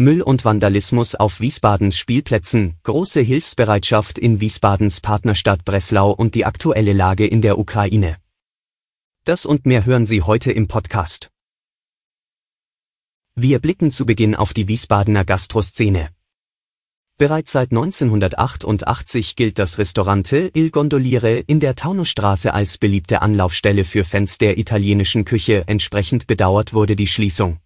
Müll und Vandalismus auf Wiesbadens Spielplätzen, große Hilfsbereitschaft in Wiesbadens Partnerstadt Breslau und die aktuelle Lage in der Ukraine. Das und mehr hören Sie heute im Podcast. Wir blicken zu Beginn auf die Wiesbadener Gastroszene. Bereits seit 1988 gilt das Restaurante Il Gondoliere in der Taunusstraße als beliebte Anlaufstelle für Fans der italienischen Küche. Entsprechend bedauert wurde die Schließung.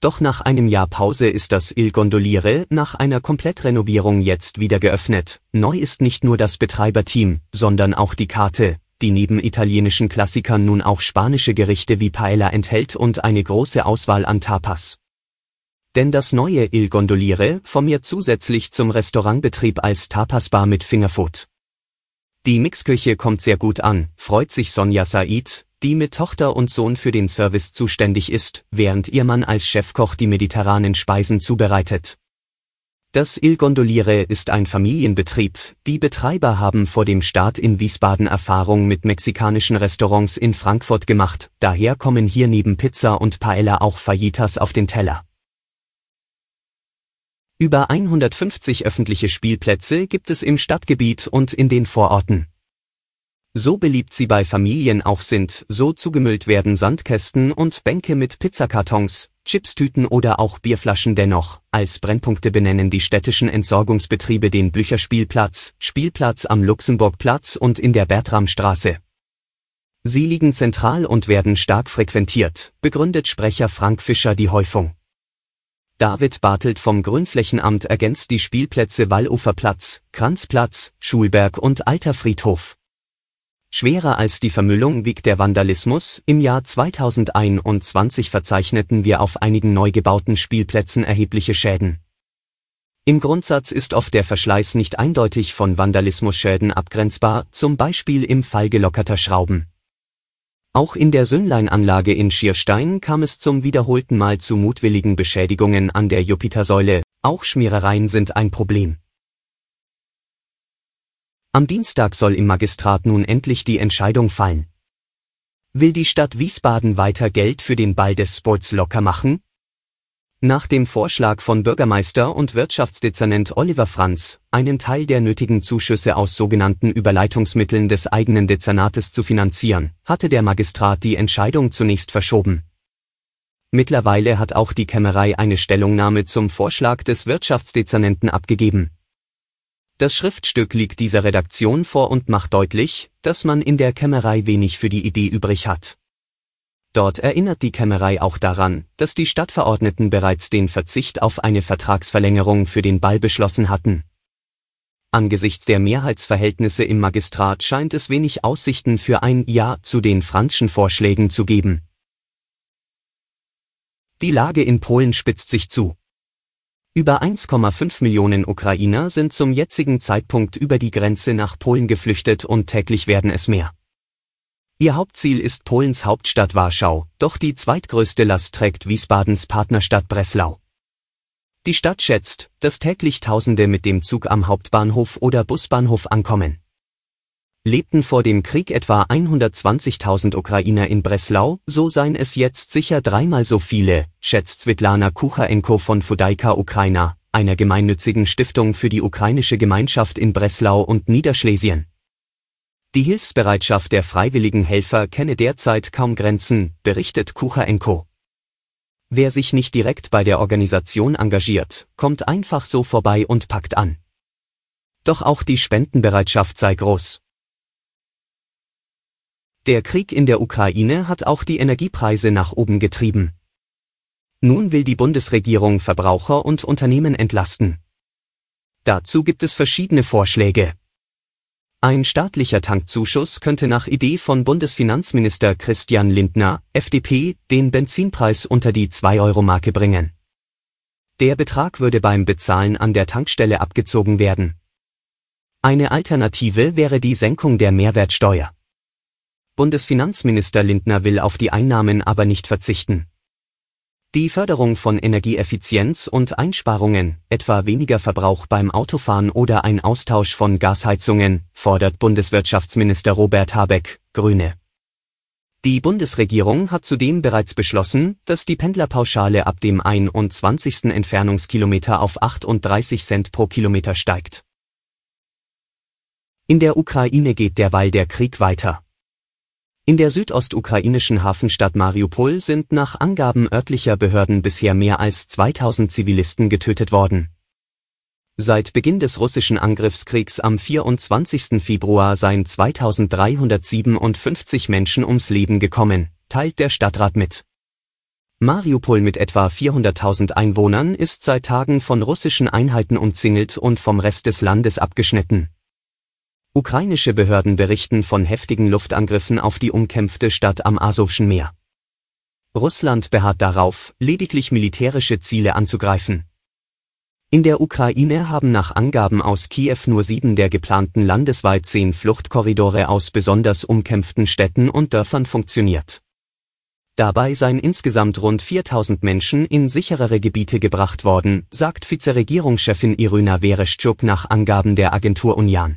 Doch nach einem Jahr Pause ist das Il Gondoliere nach einer Komplettrenovierung jetzt wieder geöffnet. Neu ist nicht nur das Betreiberteam, sondern auch die Karte, die neben italienischen Klassikern nun auch spanische Gerichte wie Paella enthält und eine große Auswahl an Tapas. Denn das neue Il Gondoliere formiert zusätzlich zum Restaurantbetrieb als Tapasbar mit Fingerfood. Die Mixküche kommt sehr gut an, freut sich Sonja Said, die mit Tochter und Sohn für den Service zuständig ist, während ihr Mann als Chefkoch die mediterranen Speisen zubereitet. Das Il Gondoliere ist ein Familienbetrieb, die Betreiber haben vor dem Start in Wiesbaden Erfahrung mit mexikanischen Restaurants in Frankfurt gemacht, daher kommen hier neben Pizza und Paella auch Fajitas auf den Teller. Über 150 öffentliche Spielplätze gibt es im Stadtgebiet und in den Vororten. So beliebt sie bei Familien auch sind, so zugemüllt werden Sandkästen und Bänke mit Pizzakartons, Chipstüten oder auch Bierflaschen dennoch. Als Brennpunkte benennen die städtischen Entsorgungsbetriebe den Blücherspielplatz, Spielplatz am Luxemburgplatz und in der Bertramstraße. Sie liegen zentral und werden stark frequentiert, begründet Sprecher Frank Fischer die Häufung. David Bartelt vom Grünflächenamt ergänzt die Spielplätze Walluferplatz, Kranzplatz, Schulberg und Alter Friedhof. Schwerer als die Vermüllung wiegt der Vandalismus. Im Jahr 2021 verzeichneten wir auf einigen neu gebauten Spielplätzen erhebliche Schäden. Im Grundsatz ist oft der Verschleiß nicht eindeutig von Vandalismusschäden abgrenzbar, zum Beispiel im Fall gelockerter Schrauben. Auch in der Söhnleinanlage in Schierstein kam es zum wiederholten Mal zu mutwilligen Beschädigungen an der Jupitersäule, auch Schmierereien sind ein Problem. Am Dienstag soll im Magistrat nun endlich die Entscheidung fallen. Will die Stadt Wiesbaden weiter Geld für den Ball des Sports locker machen? Nach dem Vorschlag von Bürgermeister und Wirtschaftsdezernent Oliver Franz, einen Teil der nötigen Zuschüsse aus sogenannten Überleitungsmitteln des eigenen Dezernates zu finanzieren, hatte der Magistrat die Entscheidung zunächst verschoben. Mittlerweile hat auch die Kämmerei eine Stellungnahme zum Vorschlag des Wirtschaftsdezernenten abgegeben. Das Schriftstück liegt dieser Redaktion vor und macht deutlich, dass man in der Kämmerei wenig für die Idee übrig hat. Dort erinnert die Kämmerei auch daran, dass die Stadtverordneten bereits den Verzicht auf eine Vertragsverlängerung für den Ball beschlossen hatten. Angesichts der Mehrheitsverhältnisse im Magistrat scheint es wenig Aussichten für ein Ja zu den Franzschen Vorschlägen zu geben. Die Lage in Polen spitzt sich zu. Über 1,5 Millionen Ukrainer sind zum jetzigen Zeitpunkt über die Grenze nach Polen geflüchtet und täglich werden es mehr. Ihr Hauptziel ist Polens Hauptstadt Warschau, doch die zweitgrößte Last trägt Wiesbadens Partnerstadt Breslau. Die Stadt schätzt, dass täglich Tausende mit dem Zug am Hauptbahnhof oder Busbahnhof ankommen. Lebten vor dem Krieg etwa 120.000 Ukrainer in Breslau, so seien es jetzt sicher dreimal so viele, schätzt Svetlana Kucharenko von Fudaika Ukraina, einer gemeinnützigen Stiftung für die ukrainische Gemeinschaft in Breslau und Niederschlesien. Die Hilfsbereitschaft der freiwilligen Helfer kenne derzeit kaum Grenzen, berichtet Kucharenko. Wer sich nicht direkt bei der Organisation engagiert, kommt einfach so vorbei und packt an. Doch auch die Spendenbereitschaft sei groß. Der Krieg in der Ukraine hat auch die Energiepreise nach oben getrieben. Nun will die Bundesregierung Verbraucher und Unternehmen entlasten. Dazu gibt es verschiedene Vorschläge. Ein staatlicher Tankzuschuss könnte nach Idee von Bundesfinanzminister Christian Lindner, FDP, den Benzinpreis unter die 2-Euro-Marke bringen. Der Betrag würde beim Bezahlen an der Tankstelle abgezogen werden. Eine Alternative wäre die Senkung der Mehrwertsteuer. Bundesfinanzminister Lindner will auf die Einnahmen aber nicht verzichten. Die Förderung von Energieeffizienz und Einsparungen, etwa weniger Verbrauch beim Autofahren oder ein Austausch von Gasheizungen, fordert Bundeswirtschaftsminister Robert Habeck, Grüne. Die Bundesregierung hat zudem bereits beschlossen, dass die Pendlerpauschale ab dem 21. Entfernungskilometer auf 38 Cent pro Kilometer steigt. In der Ukraine geht derweil der Krieg weiter. In der südostukrainischen Hafenstadt Mariupol sind nach Angaben örtlicher Behörden bisher mehr als 2000 Zivilisten getötet worden. Seit Beginn des russischen Angriffskriegs am 24. Februar seien 2357 Menschen ums Leben gekommen, teilt der Stadtrat mit. Mariupol mit etwa 400.000 Einwohnern ist seit Tagen von russischen Einheiten umzingelt und vom Rest des Landes abgeschnitten. Ukrainische Behörden berichten von heftigen Luftangriffen auf die umkämpfte Stadt am Asowschen Meer. Russland beharrt darauf, lediglich militärische Ziele anzugreifen. In der Ukraine haben nach Angaben aus Kiew nur sieben der geplanten landesweit zehn Fluchtkorridore aus besonders umkämpften Städten und Dörfern funktioniert. Dabei seien insgesamt rund 4000 Menschen in sicherere Gebiete gebracht worden, sagt Vizeregierungschefin Irina Vereshchuk nach Angaben der Agentur Union.